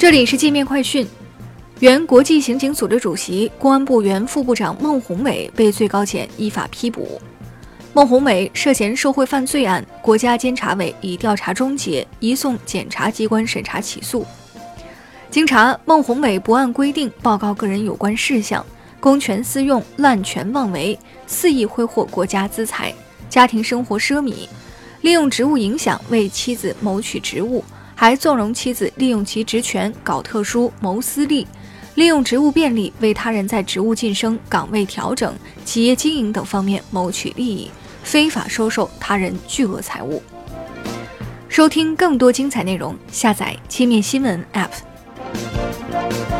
这里是界面快讯。原国际刑警组织主席、公安部原副部长孟宏伟被最高检依法批捕。孟宏伟涉嫌受贿犯罪案，国家监察委已调查终结，移送检察机关审查起诉。经查，孟宏伟不按规定报告个人有关事项，公权私用、滥权妄为，肆意挥霍国家资财，家庭生活奢靡，利用职务影响为妻子谋取职务，还纵容妻子利用其职权搞特殊谋私利。利用职务便利为他人在职务晋升、岗位调整、企业经营等方面谋取利益，非法收受他人巨额财物。收听更多精彩内容，下载界面新闻 App。